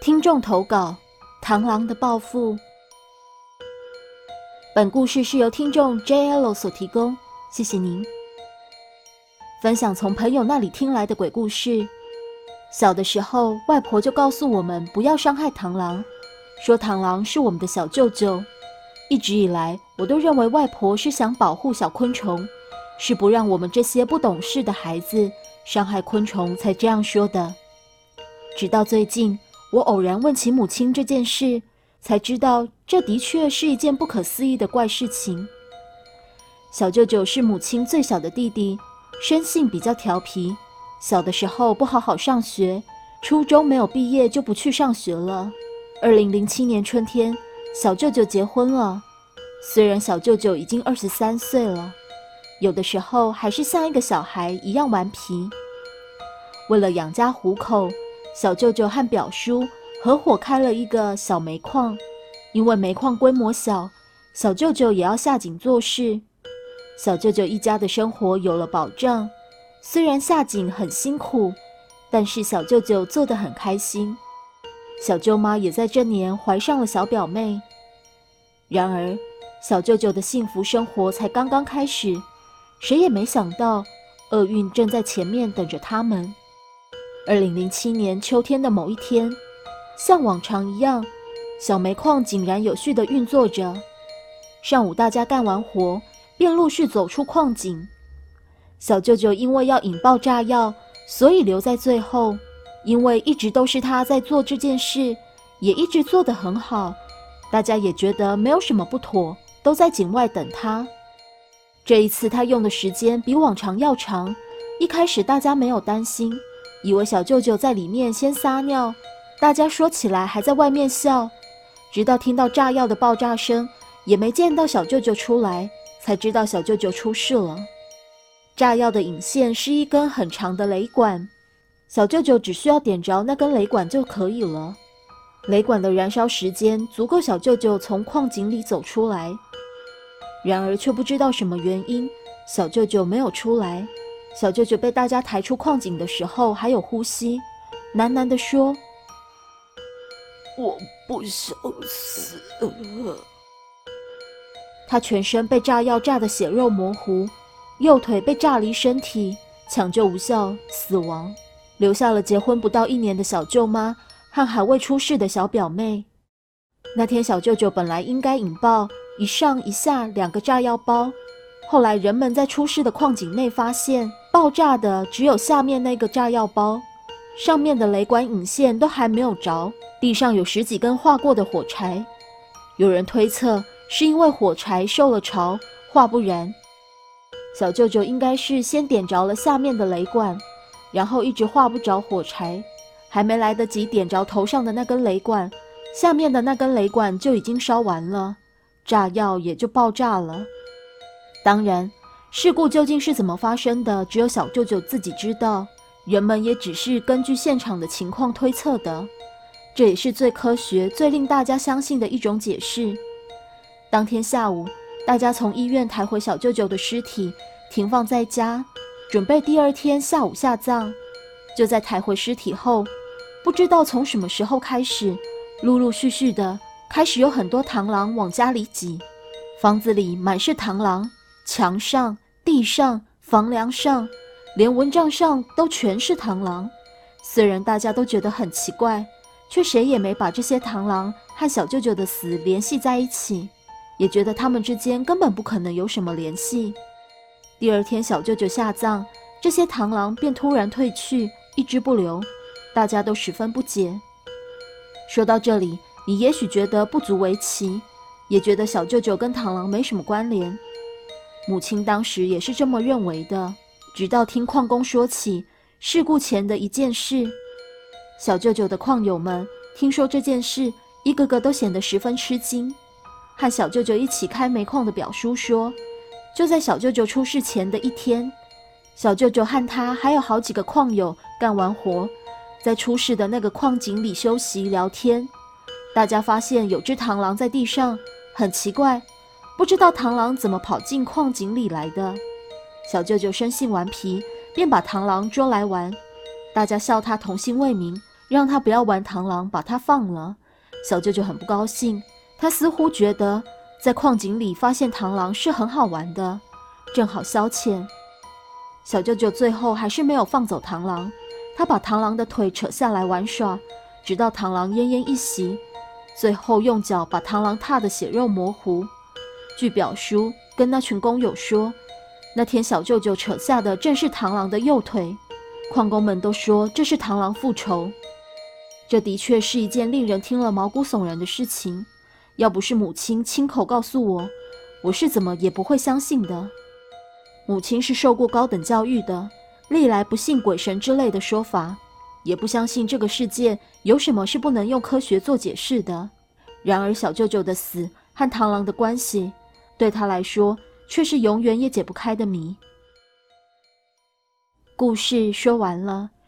听众投稿：螳螂的报复。本故事是由听众 JL 所提供，谢谢您。分享从朋友那里听来的鬼故事。小的时候，外婆就告诉我们不要伤害螳螂，说螳螂是我们的小舅舅。一直以来，我都认为外婆是想保护小昆虫，是不让我们这些不懂事的孩子伤害昆虫才这样说的。直到最近。我偶然问起母亲这件事，才知道这的确是一件不可思议的怪事情。小舅舅是母亲最小的弟弟，生性比较调皮，小的时候不好好上学，初中没有毕业就不去上学了。二零零七年春天，小舅舅结婚了。虽然小舅舅已经二十三岁了，有的时候还是像一个小孩一样顽皮。为了养家糊口。小舅舅和表叔合伙开了一个小煤矿，因为煤矿规模小，小舅舅也要下井做事。小舅舅一家的生活有了保障，虽然下井很辛苦，但是小舅舅做得很开心。小舅妈也在这年怀上了小表妹。然而，小舅舅的幸福生活才刚刚开始，谁也没想到，厄运正在前面等着他们。二零零七年秋天的某一天，像往常一样，小煤矿井然有序地运作着。上午大家干完活，便陆续走出矿井。小舅舅因为要引爆炸药，所以留在最后。因为一直都是他在做这件事，也一直做得很好，大家也觉得没有什么不妥，都在井外等他。这一次他用的时间比往常要长，一开始大家没有担心。以为小舅舅在里面先撒尿，大家说起来还在外面笑，直到听到炸药的爆炸声，也没见到小舅舅出来，才知道小舅舅出事了。炸药的引线是一根很长的雷管，小舅舅只需要点着那根雷管就可以了。雷管的燃烧时间足够小舅舅从矿井里走出来，然而却不知道什么原因，小舅舅没有出来。小舅舅被大家抬出矿井的时候还有呼吸，喃喃地说：“我不想死。”他全身被炸药炸得血肉模糊，右腿被炸离身体，抢救无效死亡，留下了结婚不到一年的小舅妈和还未出世的小表妹。那天小舅舅本来应该引爆一上一下两个炸药包。后来，人们在出事的矿井内发现，爆炸的只有下面那个炸药包，上面的雷管引线都还没有着。地上有十几根化过的火柴，有人推测是因为火柴受了潮，化不燃。小舅舅应该是先点着了下面的雷管，然后一直化不着火柴，还没来得及点着头上的那根雷管，下面的那根雷管就已经烧完了，炸药也就爆炸了。当然，事故究竟是怎么发生的，只有小舅舅自己知道。人们也只是根据现场的情况推测的，这也是最科学、最令大家相信的一种解释。当天下午，大家从医院抬回小舅舅的尸体，停放在家，准备第二天下午下葬。就在抬回尸体后，不知道从什么时候开始，陆陆续续的开始有很多螳螂往家里挤，房子里满是螳螂。墙上、地上、房梁上，连蚊帐上都全是螳螂。虽然大家都觉得很奇怪，却谁也没把这些螳螂和小舅舅的死联系在一起，也觉得他们之间根本不可能有什么联系。第二天，小舅舅下葬，这些螳螂便突然退去，一只不留，大家都十分不解。说到这里，你也许觉得不足为奇，也觉得小舅舅跟螳螂没什么关联。母亲当时也是这么认为的，直到听矿工说起事故前的一件事。小舅舅的矿友们听说这件事，一个个都显得十分吃惊。和小舅舅一起开煤矿的表叔说，就在小舅舅出事前的一天，小舅舅和他还有好几个矿友干完活，在出事的那个矿井里休息聊天。大家发现有只螳螂在地上，很奇怪。不知道螳螂怎么跑进矿井里来的，小舅舅生性顽皮，便把螳螂捉来玩。大家笑他童心未泯，让他不要玩螳螂，把他放了。小舅舅很不高兴，他似乎觉得在矿井里发现螳螂是很好玩的，正好消遣。小舅舅最后还是没有放走螳螂，他把螳螂的腿扯下来玩耍，直到螳螂奄奄一息，最后用脚把螳螂踏得血肉模糊。据表叔跟那群工友说，那天小舅舅扯下的正是螳螂的右腿，矿工们都说这是螳螂复仇。这的确是一件令人听了毛骨悚然的事情，要不是母亲亲口告诉我，我是怎么也不会相信的。母亲是受过高等教育的，历来不信鬼神之类的说法，也不相信这个世界有什么是不能用科学做解释的。然而小舅舅的死和螳螂的关系，对他来说却是永远也解不开的谜。故事说完了。